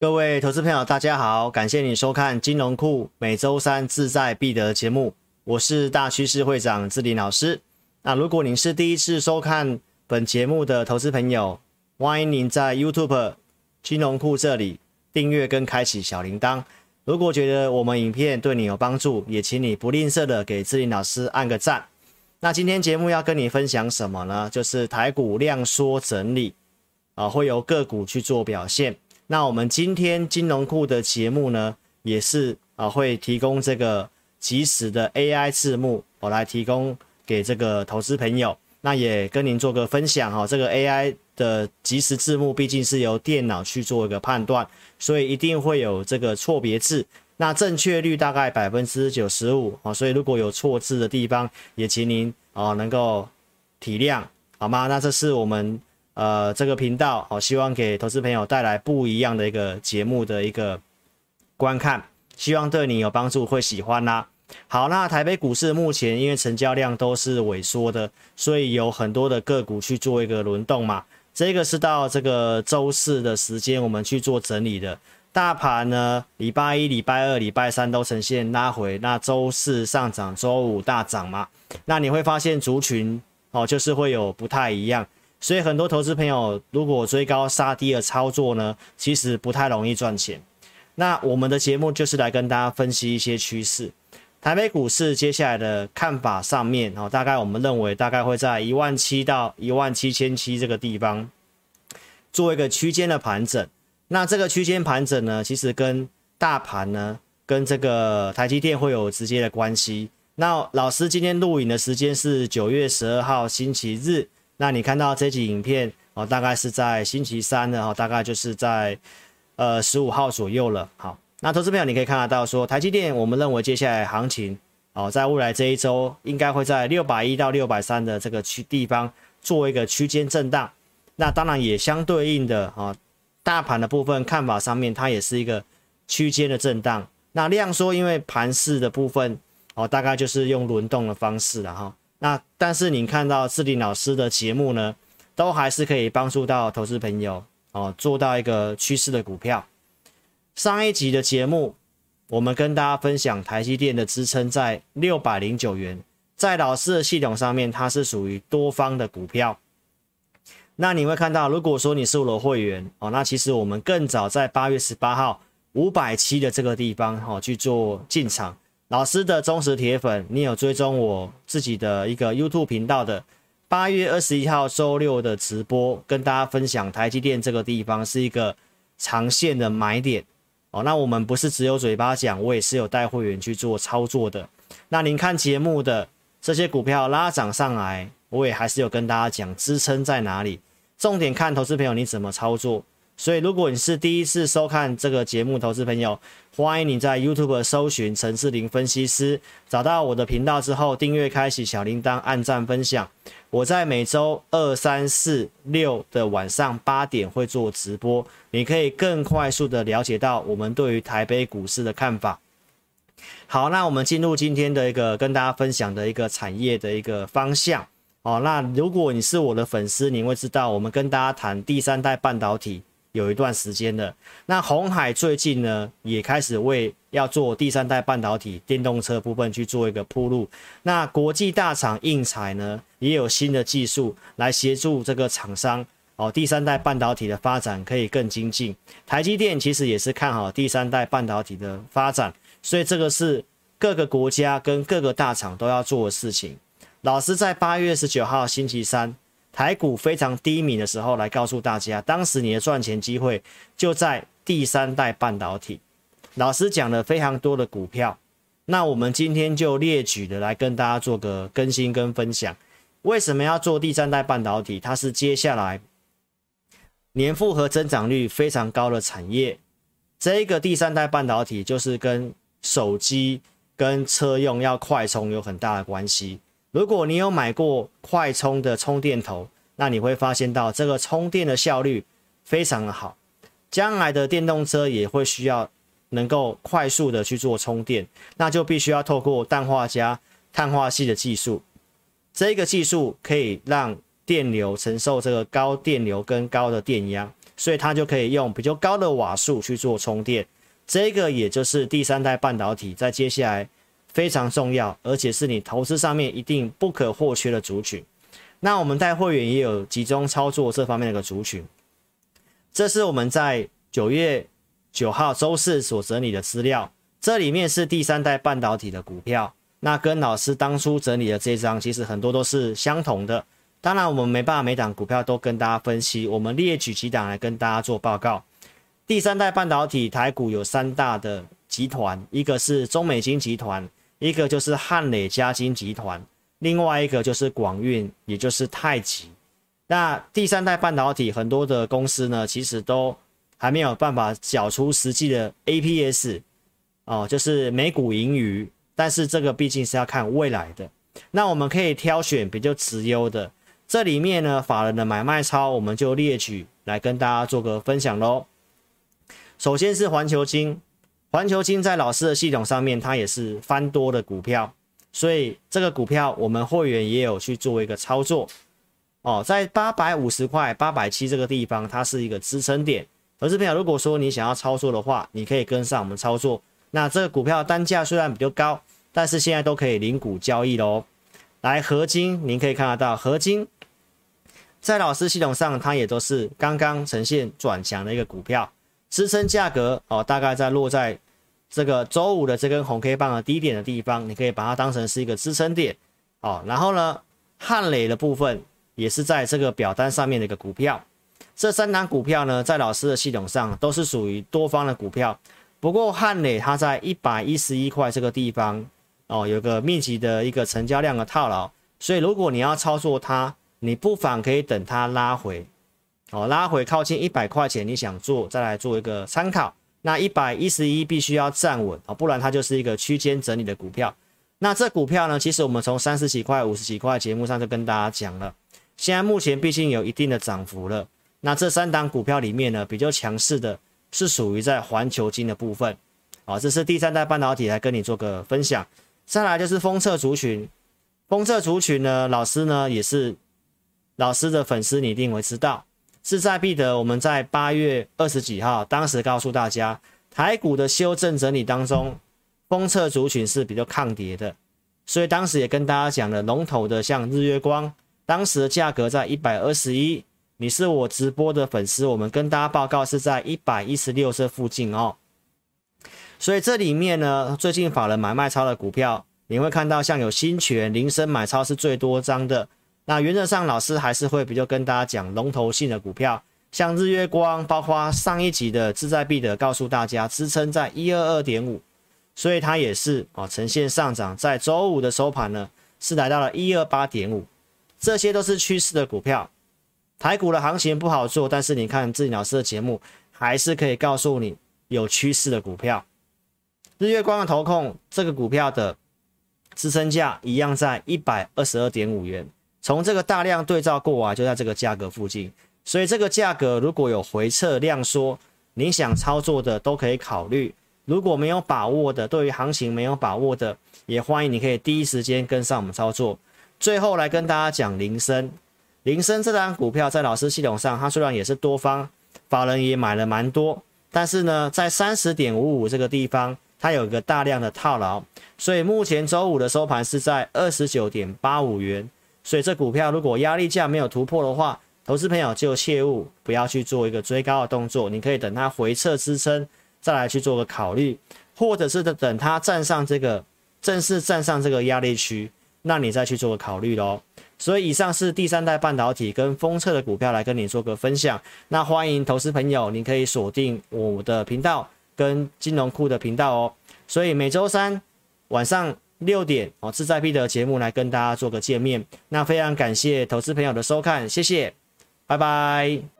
各位投资朋友，大家好，感谢你收看金融库每周三志在必得节目，我是大趋势会长志林老师。那如果您是第一次收看本节目的投资朋友，欢迎您在 YouTube 金融库这里订阅跟开启小铃铛。如果觉得我们影片对你有帮助，也请你不吝啬的给志林老师按个赞。那今天节目要跟你分享什么呢？就是台股量缩整理啊，会由个股去做表现。那我们今天金融库的节目呢，也是啊会提供这个即时的 AI 字幕，我来提供给这个投资朋友。那也跟您做个分享哈，这个 AI 的即时字幕毕竟是由电脑去做一个判断，所以一定会有这个错别字。那正确率大概百分之九十五啊，所以如果有错字的地方，也请您啊能够体谅好吗？那这是我们。呃，这个频道好，希望给投资朋友带来不一样的一个节目的一个观看，希望对你有帮助，会喜欢啦。好，那台北股市目前因为成交量都是萎缩的，所以有很多的个股去做一个轮动嘛。这个是到这个周四的时间，我们去做整理的。大盘呢，礼拜一、礼拜二、礼拜三都呈现拉回，那周四上涨，周五大涨嘛。那你会发现族群哦，就是会有不太一样。所以很多投资朋友如果追高杀低的操作呢，其实不太容易赚钱。那我们的节目就是来跟大家分析一些趋势。台北股市接下来的看法上面，哦，大概我们认为大概会在一万七到一万七千七这个地方做一个区间的盘整。那这个区间盘整呢，其实跟大盘呢，跟这个台积电会有直接的关系。那老师今天录影的时间是九月十二号星期日。那你看到这集影片哦，大概是在星期三的哈，大概就是在呃十五号左右了。好，那投资朋友你可以看得到说，台积电我们认为接下来行情哦，在未来这一周应该会在六百一到六百三的这个区地方做一个区间震荡。那当然也相对应的啊，大盘的部分看法上面它也是一个区间的震荡。那量缩，因为盘势的部分哦，大概就是用轮动的方式了哈。那但是你看到志林老师的节目呢，都还是可以帮助到投资朋友哦，做到一个趋势的股票。上一集的节目，我们跟大家分享台积电的支撑在六百零九元，在老师的系统上面，它是属于多方的股票。那你会看到，如果说你是我的会员哦，那其实我们更早在八月十八号五百七的这个地方哈去做进场。老师的忠实铁粉，你有追踪我自己的一个 YouTube 频道的？八月二十一号周六的直播，跟大家分享台积电这个地方是一个长线的买点哦。那我们不是只有嘴巴讲，我也是有带会员去做操作的。那您看节目的这些股票拉涨上来，我也还是有跟大家讲支撑在哪里，重点看投资朋友你怎么操作。所以，如果你是第一次收看这个节目，投资朋友，欢迎你在 YouTube 搜寻陈志林分析师，找到我的频道之后，订阅、开启小铃铛、按赞、分享。我在每周二、三、四、六的晚上八点会做直播，你可以更快速的了解到我们对于台北股市的看法。好，那我们进入今天的一个跟大家分享的一个产业的一个方向。哦，那如果你是我的粉丝，你会知道我们跟大家谈第三代半导体。有一段时间了，那红海最近呢也开始为要做第三代半导体电动车部分去做一个铺路。那国际大厂应材呢也有新的技术来协助这个厂商哦，第三代半导体的发展可以更精进。台积电其实也是看好第三代半导体的发展，所以这个是各个国家跟各个大厂都要做的事情。老师在八月十九号星期三。台股非常低迷的时候，来告诉大家，当时你的赚钱机会就在第三代半导体。老师讲了非常多的股票，那我们今天就列举的来跟大家做个更新跟分享。为什么要做第三代半导体？它是接下来年复合增长率非常高的产业。这个第三代半导体就是跟手机跟车用要快充有很大的关系。如果你有买过快充的充电头，那你会发现到这个充电的效率非常的好。将来的电动车也会需要能够快速的去做充电，那就必须要透过氮化镓碳化系的技术。这个技术可以让电流承受这个高电流跟高的电压，所以它就可以用比较高的瓦数去做充电。这个也就是第三代半导体在接下来非常重要，而且是你投资上面一定不可或缺的族群。那我们带会员也有集中操作这方面的一个族群。这是我们在九月九号周四所整理的资料，这里面是第三代半导体的股票。那跟老师当初整理的这张，其实很多都是相同的。当然，我们没办法每档股票都跟大家分析，我们列举几档来跟大家做报告。第三代半导体台股有三大的集团，一个是中美金集团，一个就是汉磊嘉金集团，另外一个就是广运，也就是太极。那第三代半导体很多的公司呢，其实都还没有办法缴出实际的 APS 哦，就是每股盈余。但是这个毕竟是要看未来的，那我们可以挑选比较直优的。这里面呢，法人的买卖超，我们就列举来跟大家做个分享喽。首先是环球金，环球金在老师的系统上面，它也是翻多的股票，所以这个股票我们会员也有去做一个操作哦，在八百五十块、八百七这个地方，它是一个支撑点。投资朋友，如果说你想要操作的话，你可以跟上我们操作。那这个股票单价虽然比较高，但是现在都可以零股交易喽。来，合金，您可以看得到，合金在老师系统上，它也都是刚刚呈现转强的一个股票，支撑价格哦，大概在落在这个周五的这根红 K 棒的低点的地方，你可以把它当成是一个支撑点哦。然后呢，汉磊的部分也是在这个表单上面的一个股票，这三档股票呢，在老师的系统上都是属于多方的股票。不过汉磊它在一百一十一块这个地方哦，有个密集的一个成交量的套牢，所以如果你要操作它，你不妨可以等它拉回，哦，拉回靠近一百块钱，你想做再来做一个参考。那一百一十一必须要站稳啊，不然它就是一个区间整理的股票。那这股票呢，其实我们从三十几块、五十几块节目上就跟大家讲了，现在目前毕竟有一定的涨幅了。那这三档股票里面呢，比较强势的。是属于在环球金的部分，啊，这是第三代半导体来跟你做个分享。再来就是封测族群，封测族群呢，老师呢也是老师的粉丝，你一定会知道。志在必得，我们在八月二十几号，当时告诉大家，台股的修正整理当中，封测族群是比较抗跌的，所以当时也跟大家讲了，龙头的像日月光，当时的价格在一百二十一。你是我直播的粉丝，我们跟大家报告是在一百一十六这附近哦。所以这里面呢，最近法人买卖超的股票，你会看到像有新权、林森买超是最多张的。那原则上，老师还是会比较跟大家讲龙头性的股票，像日月光，包括上一集的志在必得，告诉大家支撑在一二二点五，所以它也是啊呈现上涨，在周五的收盘呢是来到了一二八点五，这些都是趋势的股票。台股的行情不好做，但是你看志己老师的节目，还是可以告诉你有趋势的股票。日月光的投控这个股票的支撑价一样在一百二十二点五元，从这个大量对照过啊，就在这个价格附近。所以这个价格如果有回撤量缩，你想操作的都可以考虑。如果没有把握的，对于行情没有把握的，也欢迎你可以第一时间跟上我们操作。最后来跟大家讲铃声。林森这张股票在老师系统上，它虽然也是多方法人也买了蛮多，但是呢，在三十点五五这个地方，它有一个大量的套牢，所以目前周五的收盘是在二十九点八五元。所以这股票如果压力价没有突破的话，投资朋友就切勿不要去做一个追高的动作，你可以等它回撤支撑再来去做个考虑，或者是等它站上这个正式站上这个压力区，那你再去做个考虑喽。所以以上是第三代半导体跟封测的股票来跟你做个分享。那欢迎投资朋友，你可以锁定我的频道跟金融库的频道哦。所以每周三晚上六点哦，志在必得节目来跟大家做个见面。那非常感谢投资朋友的收看，谢谢，拜拜。